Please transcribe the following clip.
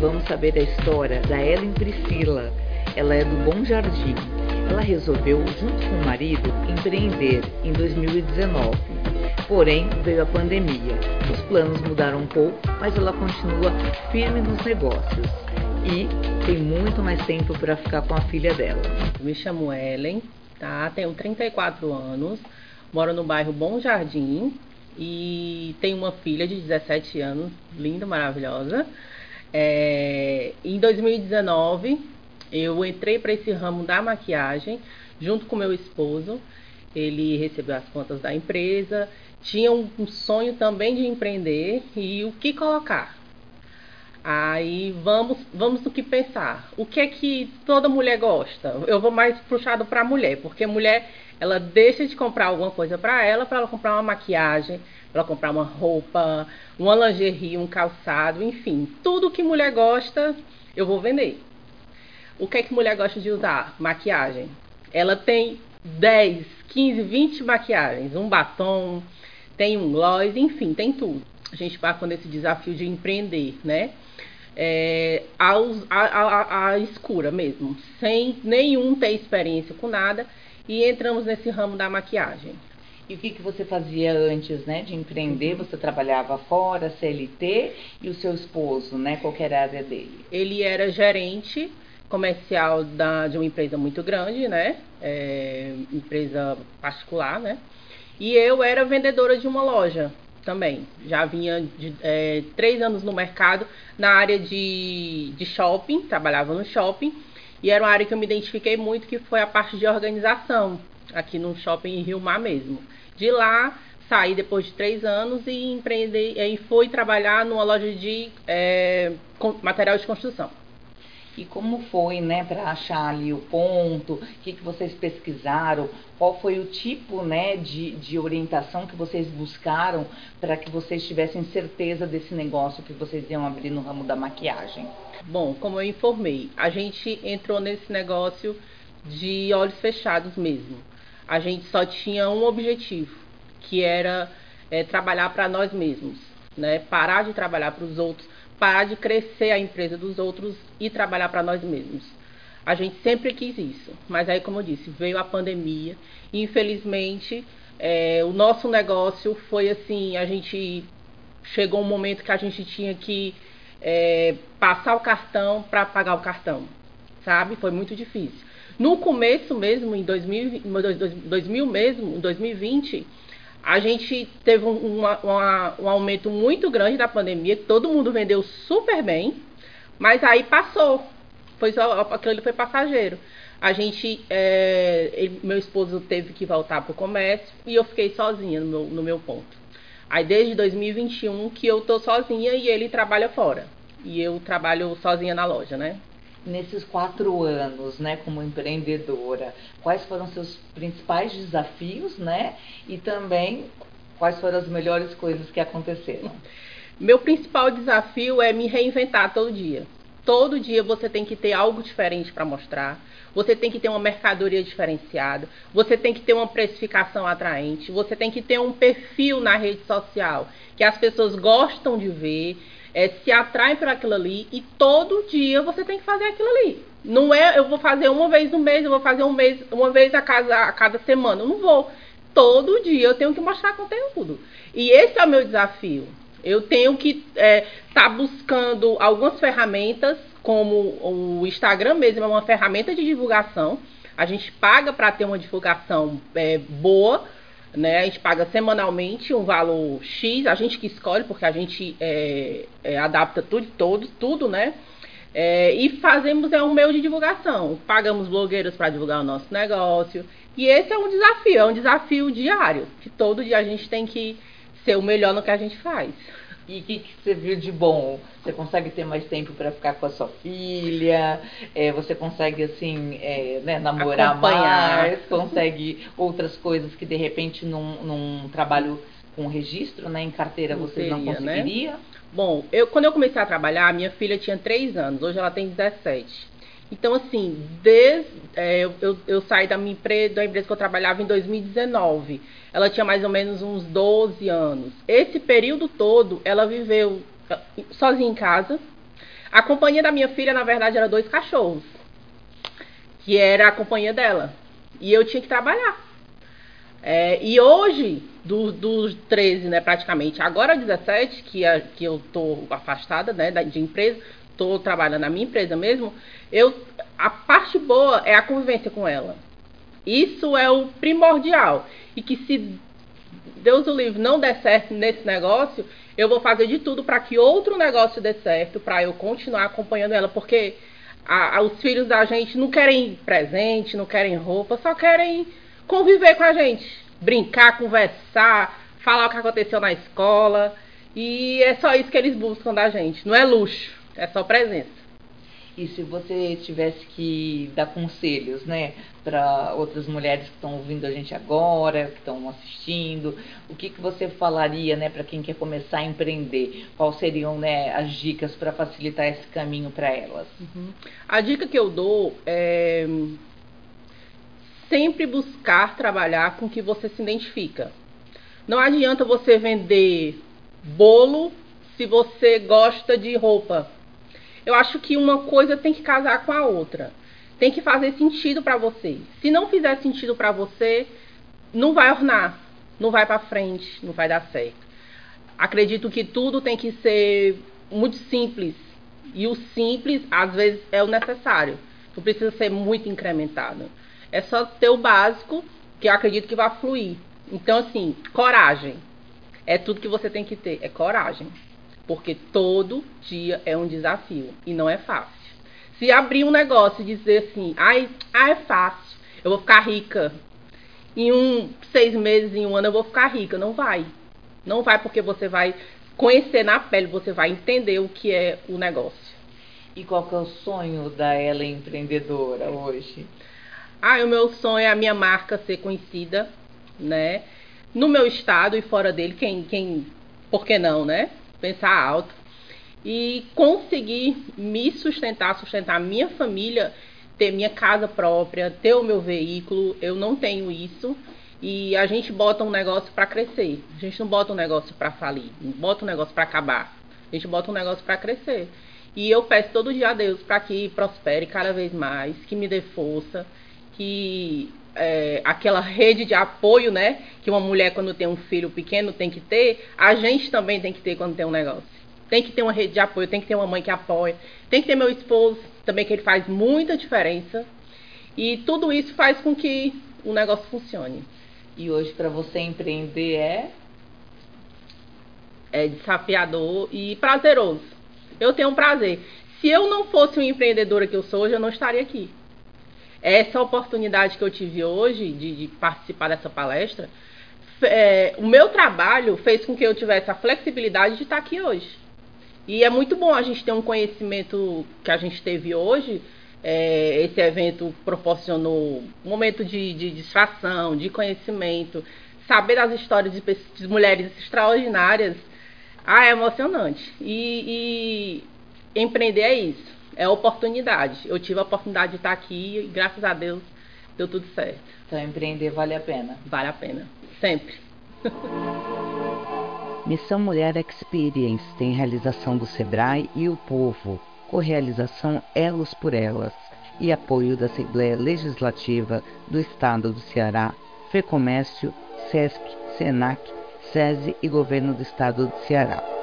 Vamos saber a história da Ellen Priscila. Ela é do Bom Jardim. Ela resolveu, junto com o marido, empreender em 2019. Porém, veio a pandemia. Os planos mudaram um pouco, mas ela continua firme nos negócios e tem muito mais tempo para ficar com a filha dela. Me chamo Ellen, tá? Tenho 34 anos, moro no bairro Bom Jardim e tenho uma filha de 17 anos, linda, maravilhosa. É, em 2019, eu entrei para esse ramo da maquiagem junto com meu esposo. Ele recebeu as contas da empresa, tinha um, sonho também de empreender e o que colocar. Aí vamos, vamos do que pensar. O que é que toda mulher gosta? Eu vou mais puxado para a mulher, porque mulher ela deixa de comprar alguma coisa para ela, para ela comprar uma maquiagem, para comprar uma roupa, uma lingerie, um calçado, enfim, tudo que mulher gosta, eu vou vender. O que é que mulher gosta de usar? Maquiagem. Ela tem 10, 15, 20 maquiagens, um batom, tem um gloss, enfim, tem tudo. A gente passa nesse desafio de empreender, né? É, a, a, a, escura mesmo, sem nenhum ter experiência com nada, e entramos nesse ramo da maquiagem. E o que, que você fazia antes, né, de empreender? Você trabalhava fora, CLT, e o seu esposo, né, qual era a área dele? Ele era gerente comercial da, de uma empresa muito grande, né, é, empresa particular, né, e eu era vendedora de uma loja também. Já vinha de é, três anos no mercado na área de, de shopping, trabalhava no shopping, e era uma área que eu me identifiquei muito, que foi a parte de organização, aqui no shopping em Rio Mar mesmo. De lá, saí depois de três anos e empreender, e fui trabalhar numa loja de é, material de construção. E como foi, né, para achar ali o ponto? O que, que vocês pesquisaram? Qual foi o tipo, né, de, de orientação que vocês buscaram para que vocês tivessem certeza desse negócio que vocês iam abrir no ramo da maquiagem? Bom, como eu informei, a gente entrou nesse negócio de olhos fechados mesmo. A gente só tinha um objetivo, que era é, trabalhar para nós mesmos, né? Parar de trabalhar para os outros parar de crescer a empresa dos outros e trabalhar para nós mesmos. A gente sempre quis isso, mas aí, como eu disse, veio a pandemia e infelizmente é, o nosso negócio foi assim: a gente chegou um momento que a gente tinha que é, passar o cartão para pagar o cartão, sabe? Foi muito difícil. No começo mesmo, em 2000, 2000 mesmo, em 2020, a gente teve um, uma, uma, um aumento muito grande da pandemia, todo mundo vendeu super bem, mas aí passou. Foi só, aquilo foi passageiro. A gente, é, ele, meu esposo teve que voltar para o comércio e eu fiquei sozinha no meu, no meu ponto. Aí desde 2021 que eu tô sozinha e ele trabalha fora. E eu trabalho sozinha na loja, né? Nesses quatro anos, né, como empreendedora, quais foram seus principais desafios, né, e também quais foram as melhores coisas que aconteceram? Meu principal desafio é me reinventar todo dia. Todo dia você tem que ter algo diferente para mostrar. Você tem que ter uma mercadoria diferenciada. Você tem que ter uma precificação atraente. Você tem que ter um perfil na rede social que as pessoas gostam de ver é, se atrai para aquilo ali e todo dia você tem que fazer aquilo ali. Não é eu vou fazer uma vez no mês, eu vou fazer um mês, uma vez a cada, a cada semana. Eu não vou. Todo dia eu tenho que mostrar conteúdo. E esse é o meu desafio. Eu tenho que estar é, tá buscando algumas ferramentas, como o Instagram mesmo é uma ferramenta de divulgação. A gente paga para ter uma divulgação é, boa né? A gente paga semanalmente um valor X, a gente que escolhe, porque a gente é, é, adapta tudo, todo, tudo, né? É, e fazemos é um meio de divulgação. Pagamos blogueiros para divulgar o nosso negócio. E esse é um desafio, é um desafio diário, que todo dia a gente tem que ser o melhor no que a gente faz. E o que, que, você viu de bom? Você consegue ter mais tempo para ficar com a sua filha? É, você consegue, assim, é, né, namorar Acompanhar. mais? Consegue outras coisas que, de repente, num, num trabalho com registro, né, em carteira, não você seria, não né? conseguiria? Né? Bom, eu, quando eu comecei a trabalhar, minha filha tinha 3 anos, hoje ela tem 17. Então, assim, desde é, eu, eu, saí da minha empresa, da empresa que eu trabalhava em 2019. Ela tinha mais ou menos uns 12 anos. Esse período todo, ela viveu ah, sozinha em casa. A companhia da minha filha, na verdade, era dois cachorros, que era a companhia dela. E eu tinha que trabalhar. É, e hoje, do, dos 13, né, praticamente, agora 17, que, a, que eu tô afastada, né, de empresa, tô trabalhando na minha empresa mesmo, eu, a parte boa é a convivência com ela. Isso é o primordial. E que se Deus o livre não der certo nesse negócio, eu vou fazer de tudo para que outro negócio dê certo, para eu continuar acompanhando ela, porque a, a, os filhos da gente não querem presente, não querem roupa, só querem conviver com a gente, brincar, conversar, falar o que aconteceu na escola. E é só isso que eles buscam da gente. Não é luxo, é só presença. E se você tivesse que dar conselhos, né, para outras mulheres que estão ouvindo a gente agora, que estão assistindo, o que, que você falaria, né, para quem quer começar a empreender? Quais seriam, né, as dicas para facilitar esse caminho para elas? Uhum. A dica que eu dou é sempre buscar trabalhar com o que você se identifica. Não adianta você vender bolo se você gosta de roupa. Eu acho que uma coisa tem que casar com a outra. Tem que fazer sentido para você. Se não fizer sentido para você, não vai ornar, não vai para frente, não vai dar certo. Acredito que tudo tem que ser muito simples. E o simples, às vezes, é o necessário. Não precisa ser muito incrementado. É só ter o básico, que eu acredito que vai fluir. Então, assim, coragem. É tudo que você tem que ter, é coragem. Porque todo dia é um desafio e não é fácil. Se abrir um negócio e dizer assim, ai, ah, é fácil, eu vou ficar rica. Em um seis meses, em um ano, eu vou ficar rica. Não vai. Não vai porque você vai conhecer na pele, você vai entender o que é o negócio. E qual que é o sonho da ela empreendedora hoje? Ah, o meu sonho é a minha marca ser conhecida, né? No meu estado e fora dele, quem, quem, por que não, né? Pensar alto. E conseguir me sustentar, sustentar minha família, ter minha casa própria, ter o meu veículo. Eu não tenho isso. E a gente bota um negócio para crescer. A gente não bota um negócio para falir, não bota um negócio para acabar. A gente bota um negócio para crescer. E eu peço todo dia a Deus para que prospere cada vez mais, que me dê força, que é, aquela rede de apoio, né, que uma mulher quando tem um filho pequeno tem que ter, a gente também tem que ter quando tem um negócio. Tem que ter uma rede de apoio, tem que ter uma mãe que apoia, tem que ter meu esposo também que ele faz muita diferença. E tudo isso faz com que o negócio funcione. E hoje para você empreender é é desafiador e prazeroso. Eu tenho um prazer. Se eu não fosse uma empreendedora que eu sou hoje, eu não estaria aqui. Essa oportunidade que eu tive hoje de, de participar dessa palestra, é, o meu trabalho fez com que eu tivesse a flexibilidade de estar aqui hoje. E é muito bom a gente ter um conhecimento que a gente teve hoje. É, esse evento proporcionou um momento de, de distração, de conhecimento, saber das histórias de, de mulheres extraordinárias. Ah, é emocionante. E, e empreender é isso é oportunidade. Eu tive a oportunidade de estar aqui e graças a Deus deu tudo certo. Então empreender vale a pena? Vale a pena, sempre. Missão Mulher Experience tem realização do Sebrae e o Povo, co-realização Elos por Elas e apoio da Assembleia Legislativa do Estado do Ceará, FEComércio, SESC, SENAC, SESI e Governo do Estado do Ceará.